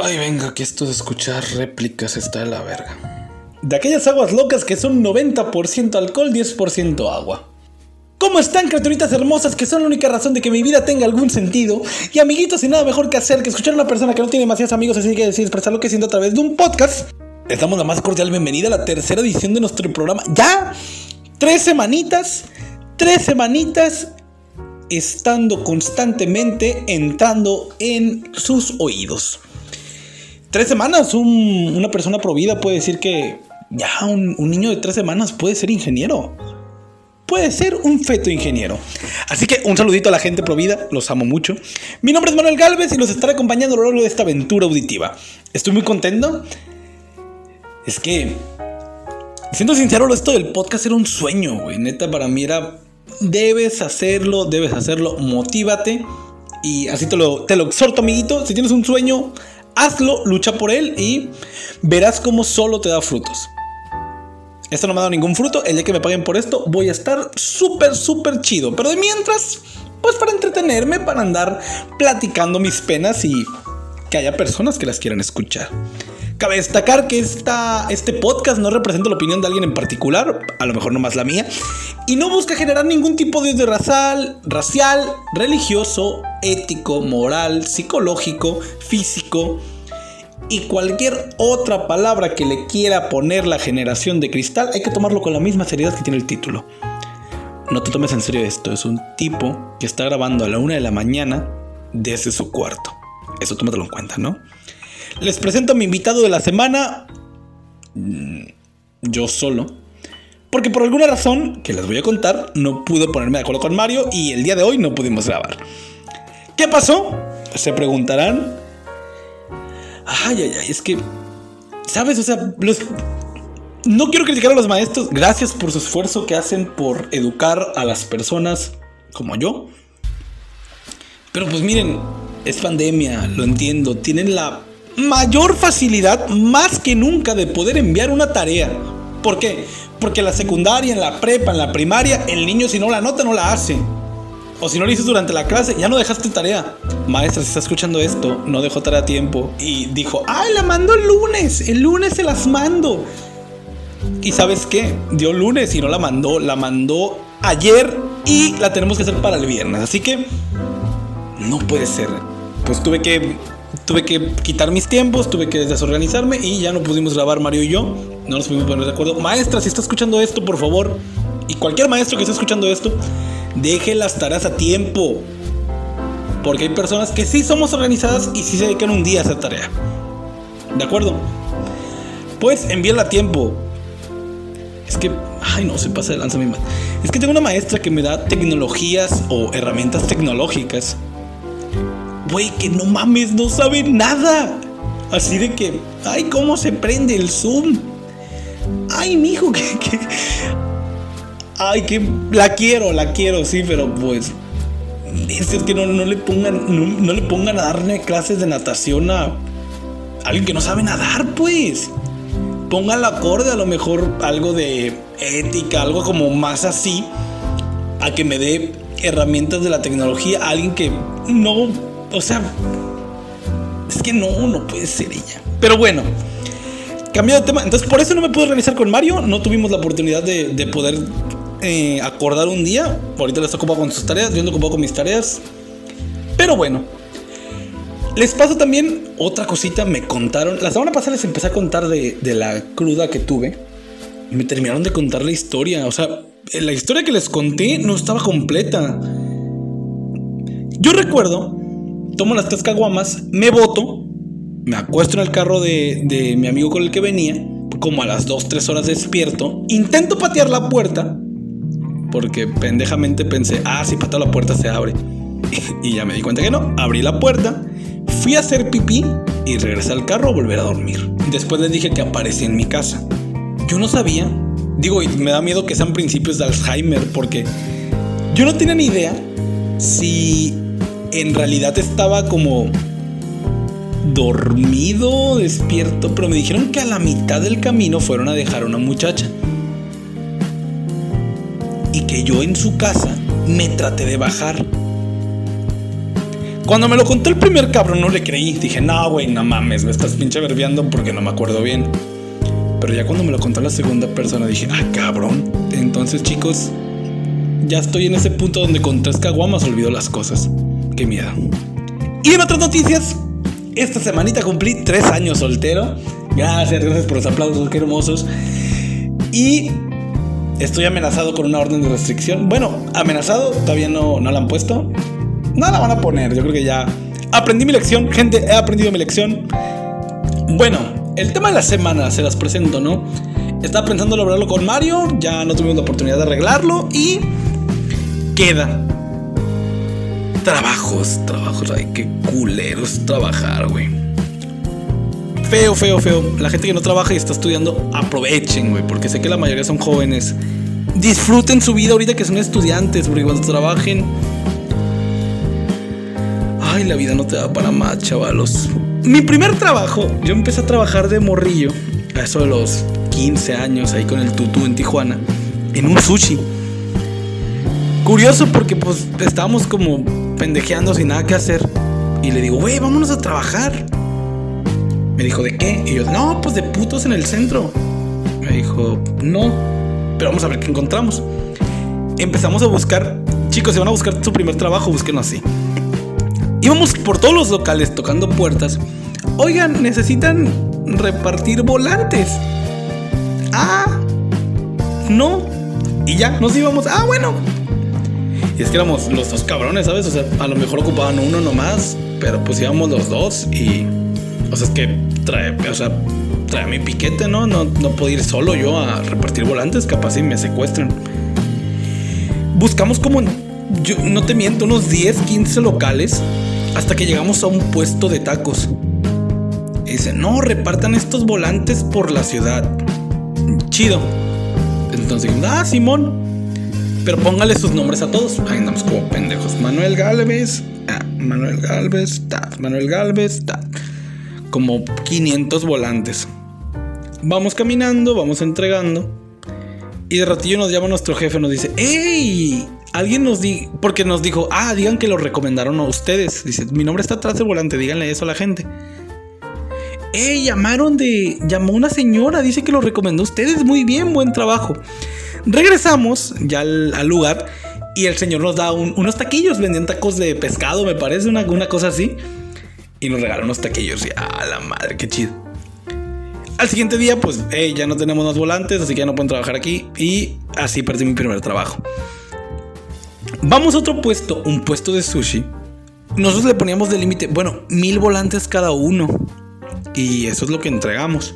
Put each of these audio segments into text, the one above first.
Ay, venga, que esto de escuchar réplicas está de la verga. De aquellas aguas locas que son 90% alcohol, 10% agua. ¿Cómo están, criaturitas hermosas que son la única razón de que mi vida tenga algún sentido? Y amiguitos, sin nada mejor que hacer que escuchar a una persona que no tiene demasiados amigos, así que decir expresar lo que siento a través de un podcast. Les damos la más cordial bienvenida a la tercera edición de nuestro programa. ¡Ya! Tres semanitas, tres semanitas estando constantemente entrando en sus oídos. Tres semanas, un- una persona provida puede decir que ya un, un niño de tres semanas puede ser ingeniero. Puede ser un feto ingeniero. Así que un saludito a la gente provida, los amo mucho. Mi nombre es Manuel Galvez y los estaré acompañando a lo largo de esta aventura auditiva. Estoy muy contento. Es que, siendo sincero, esto del podcast era un sueño, güey. Neta, para mí era, debes hacerlo, debes hacerlo, motívate. Y así te lo, te lo exhorto, amiguito. Si tienes un sueño, hazlo, lucha por él y verás cómo solo te da frutos. Esto no me ha dado ningún fruto. El día que me paguen por esto, voy a estar súper, súper chido. Pero de mientras, pues para entretenerme, para andar platicando mis penas y que haya personas que las quieran escuchar. Cabe destacar que esta, este podcast no representa la opinión de alguien en particular, a lo mejor no más la mía, y no busca generar ningún tipo de odio racial, racial, religioso, ético, moral, psicológico, físico y cualquier otra palabra que le quiera poner la generación de cristal, hay que tomarlo con la misma seriedad que tiene el título. No te tomes en serio esto, es un tipo que está grabando a la una de la mañana desde su cuarto. Eso tómatelo en cuenta, ¿no? Les presento a mi invitado de la semana. Mm, Yo solo. Porque por alguna razón, que les voy a contar, no pude ponerme de acuerdo con Mario y el día de hoy no pudimos grabar. ¿Qué pasó? Se preguntarán. Ay, ay, ay, es que. ¿Sabes? O sea. No quiero criticar a los maestros. Gracias por su esfuerzo que hacen por educar a las personas como yo. Pero pues miren, es pandemia, lo entiendo. Tienen la mayor facilidad, más que nunca, de poder enviar una tarea. ¿Por qué? Porque en la secundaria, en la prepa, en la primaria, el niño si no la nota no la hace. O si no lo hiciste durante la clase, ya no dejaste tarea. Maestra, si está escuchando esto, no dejó tarea a tiempo. Y dijo, ay, la mando el lunes. El lunes se las mando. Y sabes qué? Dio lunes y no la mandó. La mandó ayer y la tenemos que hacer para el viernes. Así que no puede ser. Pues tuve que tuve que quitar mis tiempos, tuve que desorganizarme y ya no pudimos grabar Mario y yo. No nos pudimos poner de acuerdo. Maestra, si está escuchando esto, por favor, y cualquier maestro que esté escuchando esto, deje las tareas a tiempo. Porque hay personas que sí somos organizadas y sí se dedican un día a hacer tarea. ¿De acuerdo? Pues envíela a tiempo. Es que, ay no, se pasa de lanza mi. Es que tengo una maestra que me da tecnologías o herramientas tecnológicas. Güey, que no mames, no sabe nada. Así de que, ay, cómo se prende el Zoom. Ay, mijo, que, que. Ay, que la quiero, la quiero, sí, pero pues. Es, es que no, no le pongan, no, le pongan a darle clases de natación a alguien que no sabe nadar, pues póngalo acorde a lo mejor algo de ética, algo como más así, a que me dé herramientas de la tecnología a alguien que no, o sea, es que no, no puede ser ella. Pero bueno, cambio de tema. Entonces, por eso no me pude organizar con Mario, no tuvimos la oportunidad de, de poder eh, acordar un día. Ahorita le está ocupado con sus tareas, yo ando ocupado con mis tareas. Pero bueno, les paso también otra cosita, me contaron, la semana pasada les empecé a contar de, de la cruda que tuve. Me terminaron de contar la historia. O sea, la historia que les conté no estaba completa. Yo recuerdo, tomo las tres caguamas, me boto, me acuesto en el carro de, de mi amigo con el que venía, como a las 2, 3 horas despierto, intento patear la puerta, porque pendejamente pensé, ah, si pateo la puerta se abre. Y ya me di cuenta que no, abrí la puerta, fui a hacer pipí y regresé al carro a volver a dormir. Después les dije que aparecí en mi casa. Yo no sabía, digo, y me da miedo que sean principios de Alzheimer, porque yo no tenía ni idea si en realidad estaba como dormido, despierto, pero me dijeron que a la mitad del camino fueron a dejar a una muchacha. Y que yo en su casa me traté de bajar. Cuando me lo contó el primer cabrón no le creí. Dije, no, güey, no mames, me estás pinche verbeando porque no me acuerdo bien. Pero ya cuando me lo contó la segunda persona dije, ah, cabrón. Entonces, chicos, ya estoy en ese punto donde con tres caguamas olvido las cosas. Qué miedo. Y en otras noticias, esta semanita cumplí tres años soltero. Gracias, gracias por los aplausos, qué hermosos. Y estoy amenazado con una orden de restricción. Bueno, amenazado, todavía no, no la han puesto. No la van a poner, yo creo que ya aprendí mi lección. Gente, he aprendido mi lección. Bueno, el tema de la semana se las presento, ¿no? Estaba pensando lograrlo con Mario, ya no tuvimos la oportunidad de arreglarlo y queda. Trabajos, trabajos, ay, qué culeros trabajar, güey. Feo, feo, feo. La gente que no trabaja y está estudiando, aprovechen, güey, porque sé que la mayoría son jóvenes. Disfruten su vida ahorita que son estudiantes, porque cuando trabajen. Ay, la vida no te da para más, chavalos. Mi primer trabajo, yo empecé a trabajar de morrillo, a eso de los 15 años, ahí con el tutú en Tijuana, en un sushi. Curioso porque pues estábamos como pendejeando sin nada que hacer. Y le digo, güey, vámonos a trabajar. Me dijo, ¿de qué? Y yo, no, pues de putos en el centro. Me dijo, no, pero vamos a ver qué encontramos. Empezamos a buscar, chicos, si van a buscar su primer trabajo, búsquenlo así. Íbamos por todos los locales tocando puertas. Oigan, necesitan repartir volantes. Ah, no. Y ya, nos íbamos. Ah, bueno. Y es que éramos los dos cabrones, ¿sabes? O sea, a lo mejor ocupaban uno nomás, pero pues íbamos los dos y... O sea, es que trae, o sea, trae mi piquete, ¿no? ¿no? No puedo ir solo yo a repartir volantes, capaz si me secuestran. Buscamos como, yo no te miento, unos 10, 15 locales hasta que llegamos a un puesto de tacos. Y dice, no, repartan estos volantes por la ciudad. Chido. Entonces, ah, Simón. Pero póngale sus nombres a todos. Ahí andamos como pendejos. Manuel Galvez, ah, Manuel Galvez, Manuel Galvez. Como 500 volantes. Vamos caminando, vamos entregando. Y de ratillo nos llama nuestro jefe, nos dice, ¡Ey! Alguien nos dijo, porque nos dijo, ah, digan que lo recomendaron a ustedes. Dice, mi nombre está atrás del volante, díganle eso a la gente. ¡Ey! Llamaron de. Llamó una señora, dice que lo recomendó a ustedes. Muy bien, buen trabajo. Regresamos ya al, lugar y el señor nos da un- unos taquillos. Vendían tacos de pescado, me parece, una, una cosa así. Y nos regaló unos taquillos. Y a la madre, qué chido. Al siguiente día, pues, ya no tenemos más volantes, así que ya no pueden trabajar aquí. Y así perdí mi primer trabajo. Vamos a otro puesto, un puesto de sushi. Nosotros le poníamos de límite, bueno, mil volantes cada uno. Y eso es lo que entregamos.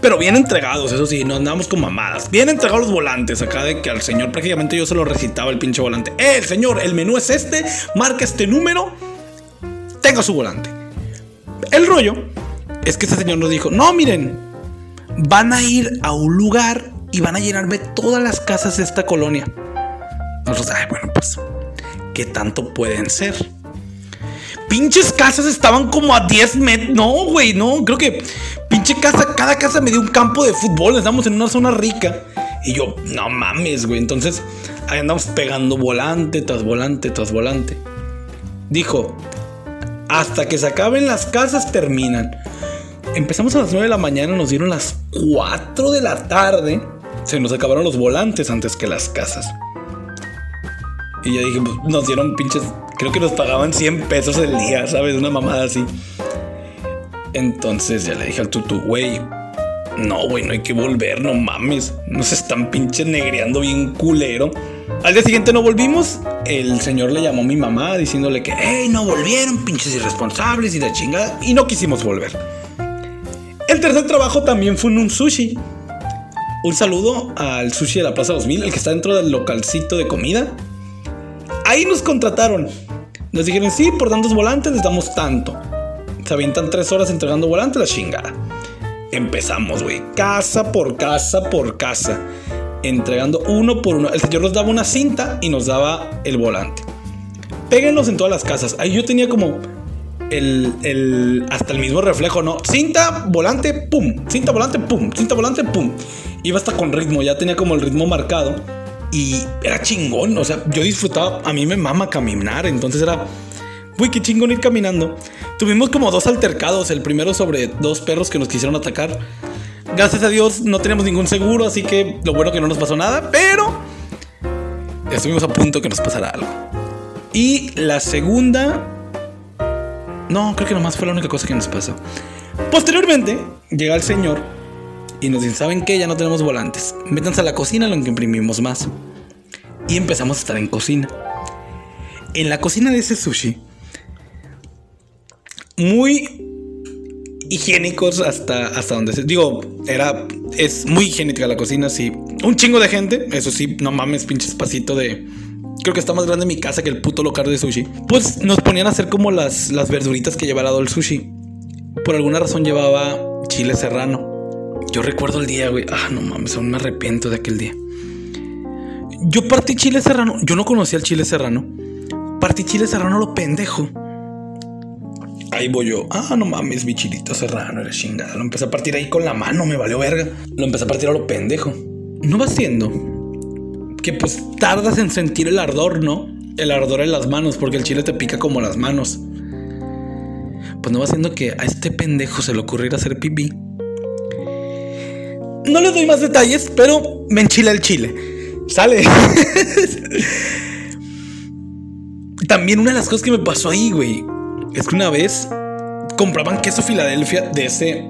Pero bien entregados, eso sí, no andamos con mamadas. Bien entregados los volantes, acá de que al señor prácticamente yo se lo recitaba el pinche volante. Eh, señor, el menú es este, marca este número, tenga su volante. El rollo es que este señor nos dijo, no, miren, van a ir a un lugar y van a llenarme todas las casas de esta colonia. Nosotros, ay, bueno, pues, ¿qué tanto pueden ser? Pinches casas estaban como a 10 metros. No, güey, no. Creo que pinche casa, cada casa me dio un campo de fútbol. Estamos en una zona rica. Y yo, no mames, güey. Entonces, ahí andamos pegando volante tras volante tras volante. Dijo, hasta que se acaben las casas terminan. Empezamos a las 9 de la mañana, nos dieron las 4 de la tarde. Se nos acabaron los volantes antes que las casas. Y ya dije, pues, nos dieron pinches. Creo que nos pagaban 100 pesos el día, ¿sabes? Una mamada así. Entonces ya le dije al tutu, güey. No, güey, no hay que volver, no mames. Nos están pinches negreando bien culero. Al día siguiente no volvimos. El señor le llamó a mi mamá diciéndole que, hey, no volvieron, pinches irresponsables y la chingada. Y no quisimos volver. El tercer trabajo también fue en un sushi. Un saludo al sushi de la Plaza 2000, el que está dentro del localcito de comida. Ahí nos contrataron. Nos dijeron, sí, por tantos volantes les damos tanto. Se avientan tres horas entregando volantes, la chingada. Empezamos, güey, casa por casa por casa. Entregando uno por uno. El señor nos daba una cinta y nos daba el volante. Péguenlos en todas las casas. Ahí yo tenía como el, el- hasta el mismo reflejo, ¿no? Cinta, volante, pum. Cinta, volante, pum. Cinta, volante, pum. Iba hasta con ritmo, ya tenía como el ritmo marcado. Y era chingón, o sea, yo disfrutaba, a mí me mama caminar, entonces era Güey, qué chingón ir caminando. Tuvimos como dos altercados. El primero sobre dos perros que nos quisieron atacar. Gracias a Dios no tenemos ningún seguro, así que lo bueno que no nos pasó nada, pero estuvimos a punto que nos pasara algo. Y la segunda... No, creo que nomás fue la única cosa que nos pasó. Posteriormente, llega el señor y nos dice, ¿saben qué? Ya no tenemos volantes. Métanse a la cocina lo que imprimimos más. Y empezamos a estar en cocina. En la cocina de ese sushi, muy higiénicos hasta, hasta donde se. Digo, era. Es muy higiénica la cocina, sí. Un chingo de gente. Eso sí, no mames, pinche espacito de. Creo que está más grande mi casa que el puto local de sushi. Pues nos ponían a hacer como las, las verduritas que lleva al lado el sushi. Por alguna razón llevaba chile serrano. Yo recuerdo el día, güey. Ah, no mames, aún me arrepiento de aquel día. Yo partí chile serrano. Yo no conocía el chile serrano. Partí chile serrano lo pendejo Ahí voy yo. Ah, no mames, mi chilito serrano, era chingada. Lo empecé a partir ahí con la mano, me valió verga. Lo empecé a partir a lo pendejo. No va siendo que pues tardas en sentir el ardor, ¿no? El ardor en las manos, porque el chile te pica como las manos. Pues no va siendo que a este pendejo se le ocurriera hacer pipí. No le doy más detalles, pero me enchila el chile. Sale. También una de las cosas que me pasó ahí, güey es que una vez compraban queso Filadelfia de ese.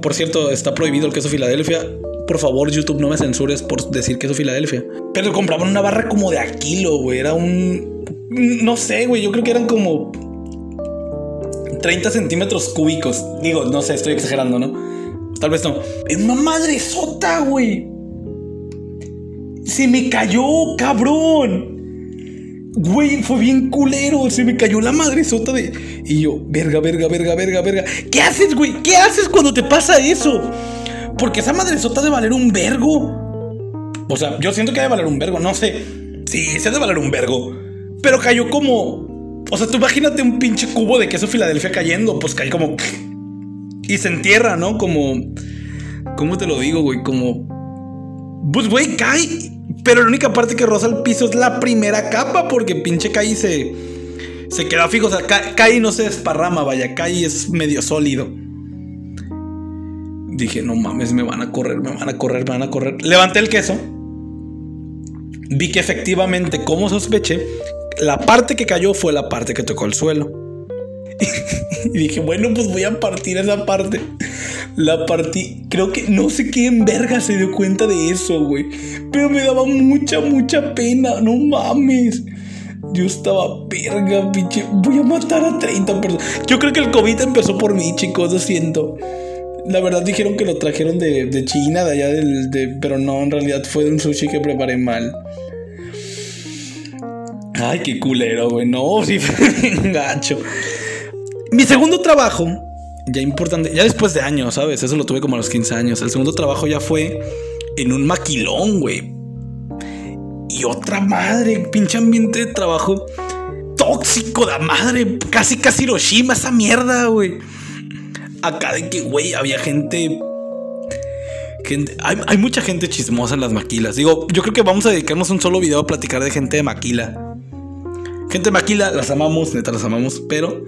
Por cierto, está prohibido el queso Filadelfia. Por favor, YouTube, no me censures por decir queso Filadelfia. Pero compraban una barra como de a kilo, güey. Era un. No sé, güey. Yo creo que eran como. 30 centímetros cúbicos. Digo, no sé, estoy exagerando, ¿no? Tal vez no. Es una madre sota, güey. Se me cayó, cabrón. Güey, fue bien culero. Se me cayó la madre sota de. Y yo, verga, verga, verga, verga, verga. ¿Qué haces, güey? ¿Qué haces cuando te pasa eso? Porque esa madre sota de valer un vergo. O sea, yo siento que debe valer un vergo, no sé. Sí, se debe valer un vergo. Pero cayó como. O sea, tú imagínate un pinche cubo de queso Filadelfia cayendo. Pues cae como. Y se entierra, ¿no? Como. ¿Cómo te lo digo, güey? Como. Pues, güey, cae pero la única parte que roza el piso es la primera capa, porque pinche cae se, se queda fijo. O sea, cae y no se desparrama, vaya, cae y es medio sólido. Dije, no mames, me van a correr, me van a correr, me van a correr. Levanté el queso. Vi que efectivamente, como sospeché, la parte que cayó fue la parte que tocó el suelo. y dije, bueno, pues voy a partir esa parte. La partí. Creo que no sé quién verga se dio cuenta de eso, güey. Pero me daba mucha, mucha pena. No mames. Yo estaba verga, pinche. Voy a matar a 30 personas. Yo creo que el COVID empezó por mí, chicos. Lo siento. La verdad dijeron que lo trajeron de, China, de allá del. De, pero no, en realidad fue de un sushi que preparé mal. Ay, qué culero, güey. No, sí, gacho. Mi segundo trabajo, ya importante, ya después de años, ¿sabes? Eso lo tuve como a los 15 años. El segundo trabajo ya fue en un maquilón, güey. Y otra madre, pinche ambiente de trabajo tóxico de madre. Casi, casi Hiroshima, esa mierda, güey. Acá de que, güey, había gente Gente, hay, hay, mucha gente chismosa en las maquilas. Digo, yo creo que vamos a dedicarnos un solo video a platicar de gente de maquila. Gente de maquila, las amamos, neta, las amamos, pero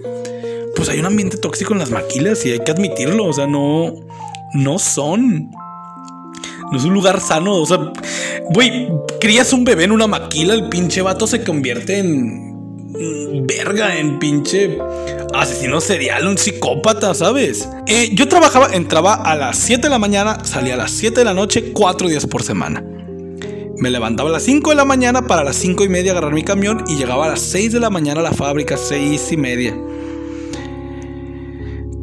pues hay un ambiente tóxico en las maquilas y hay que admitirlo. O sea, no, no son. No es un lugar sano. O sea, güey, crías un bebé en una maquila, el pinche vato se convierte en. Verga, en pinche asesino serial, un psicópata, ¿sabes? Eh, yo trabajaba, entraba a las 7 de la mañana, salía a las 7 de la noche, 4 días por semana. Me levantaba a las 5 de la mañana para las 5 y media agarrar mi camión y llegaba a las 6 de la mañana a la fábrica, 6 y media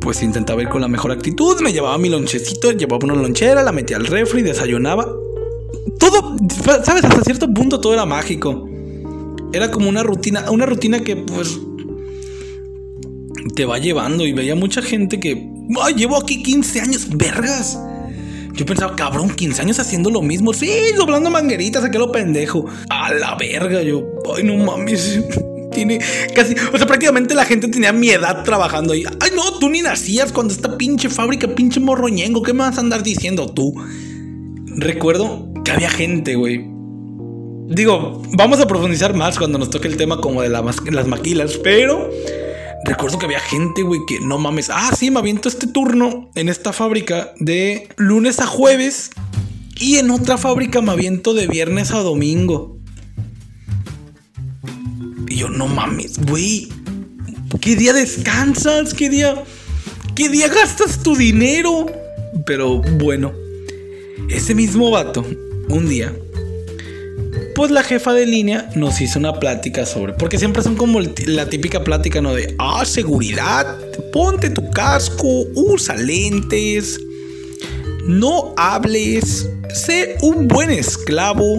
pues intentaba ir con la mejor actitud, me llevaba mi lonchecito, llevaba una lonchera, la metía al refri, desayunaba. Todo, sabes, hasta cierto punto todo era mágico. Era como una rutina, una rutina que pues te va llevando y veía mucha gente que, ay, llevo aquí 15 años, vergas. Yo pensaba, cabrón, 15 años haciendo lo mismo. Sí, doblando mangueritas, saqué lo pendejo. A la verga, yo, ay, no mames tiene casi, o sea, prácticamente la gente tenía mi edad trabajando ahí. Ay, no, tú ni nacías cuando esta pinche fábrica, pinche morroñengo, ¿qué me vas a andar diciendo tú? Recuerdo que había gente, güey. Digo, vamos a profundizar más cuando nos toque el tema como de las maquilas, pero recuerdo que había gente, güey, que no mames. Ah, sí, me aviento este turno en esta fábrica de lunes a jueves. Y en otra fábrica me aviento de viernes a domingo. Yo, no mames, güey. ¿Qué día descansas? ¿Qué día? ¿Qué día gastas tu dinero? Pero bueno, ese mismo vato, un día, pues la jefa de línea nos hizo una plática sobre, porque siempre son como la típica plática, ¿no? De, ah, seguridad, ponte tu casco, usa lentes, no hables, sé un buen esclavo.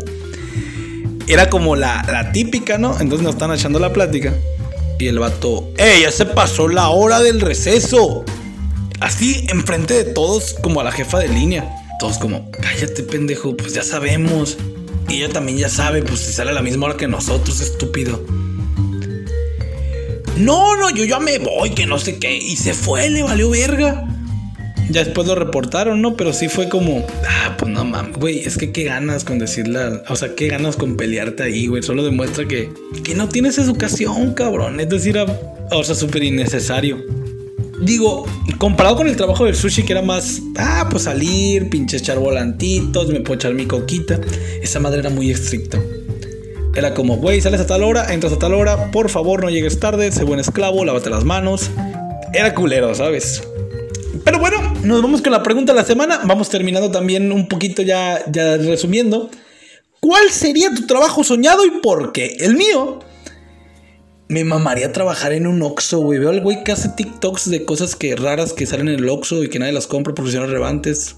Era como la, la típica, ¿no? Entonces nos están echando la plática. Y el vato, ¡Ey, ya se pasó la hora del receso! Así, enfrente de todos, como a la jefa de línea. Todos como, cállate pendejo, pues ya sabemos. Y ella también ya sabe, pues si sale a la misma hora que nosotros, estúpido. No, no, yo ya me voy, que no sé qué. Y se fue, le valió verga. Ya después lo reportaron, ¿no? Pero sí fue como, ah, pues no mames, güey, es que qué ganas con decirle, o sea, qué ganas con pelearte ahí, güey. Solo demuestra que, que no tienes educación, cabrón. Es decir, o sea, súper innecesario. Digo, comparado con el trabajo del sushi, que era más, ah, pues salir, pinche echar volantitos, me puedo echar mi coquita. Esa madre era muy estricta. Era como, güey, sales a tal hora, entras a tal hora, por favor no llegues tarde, sé buen esclavo, lávate las manos. Era culero, ¿sabes? Pero bueno, nos vamos con la pregunta de la semana. Vamos terminando también un poquito ya, ya resumiendo. ¿Cuál sería tu trabajo soñado y por qué? El mío me mamaría trabajar en un Oxxo, güey. Veo al güey que hace TikToks de cosas que raras que salen en el Oxxo y que nadie las compra porque son relevantes.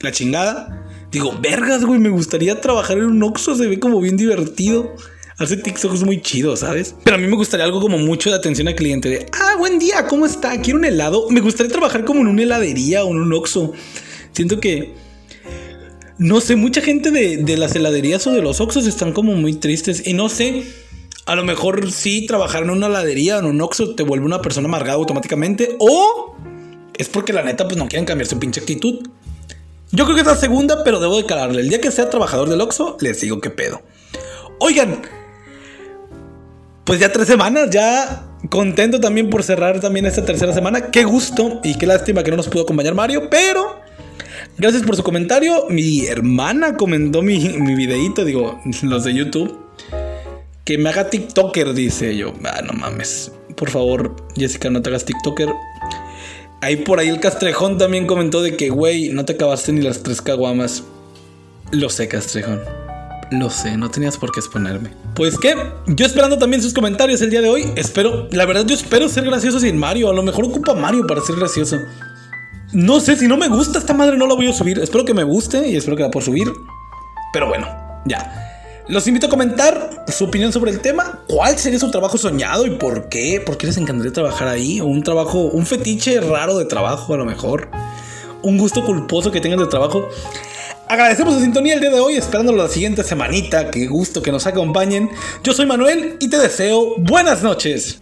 La chingada. Digo, vergas, güey, me gustaría trabajar en un Oxxo, se ve como bien divertido. Hace TikToks muy chido, ¿sabes? Pero a mí me gustaría algo como mucho de atención al cliente. Ah, buen día, ¿cómo está? ¿Quiere un helado? Me gustaría trabajar como en una heladería o en un Oxxo. Siento que... No sé, mucha gente de, de las heladerías o de los Oxxos están como muy tristes. Y no sé a lo mejor sí trabajar en una heladería o en un Oxxo te vuelve una persona amargada automáticamente. O es porque la neta pues no quieren cambiar su pinche actitud. Yo creo que es la segunda, pero debo de calarle. El día que sea trabajador del Oxxo, les digo qué pedo. Oigan, pues ya tres semanas, ya contento también por cerrar también esta tercera semana. Qué gusto y qué lástima que no nos pudo acompañar Mario, pero gracias por su comentario. Mi hermana comentó mi, mi videito, digo, los de YouTube. Que me haga TikToker, dice yo. Ah, no mames. Por favor, Jessica, no te hagas TikToker. Ahí por ahí el Castrejón también comentó de que, güey, no te acabaste ni las tres caguamas. Lo sé, Castrejón. Lo sé, no tenías por qué exponerme. Pues qué, yo esperando también sus comentarios el día de hoy. Espero, la verdad, yo espero ser gracioso sin Mario. A lo mejor ocupa Mario para ser gracioso. No sé, si no me gusta esta madre, no la voy a subir. Espero que me guste y espero que la pueda subir. Pero bueno, ya. Los invito a comentar su opinión sobre el tema. ¿Cuál sería su trabajo soñado y por qué? ¿Por qué les encantaría trabajar ahí? un trabajo, un fetiche raro de trabajo a lo mejor. Un gusto culposo que tengan de trabajo. Agradecemos la sintonía el día de hoy, esperando la siguiente semanita. Qué gusto que nos acompañen. Yo soy Manuel y te deseo buenas noches.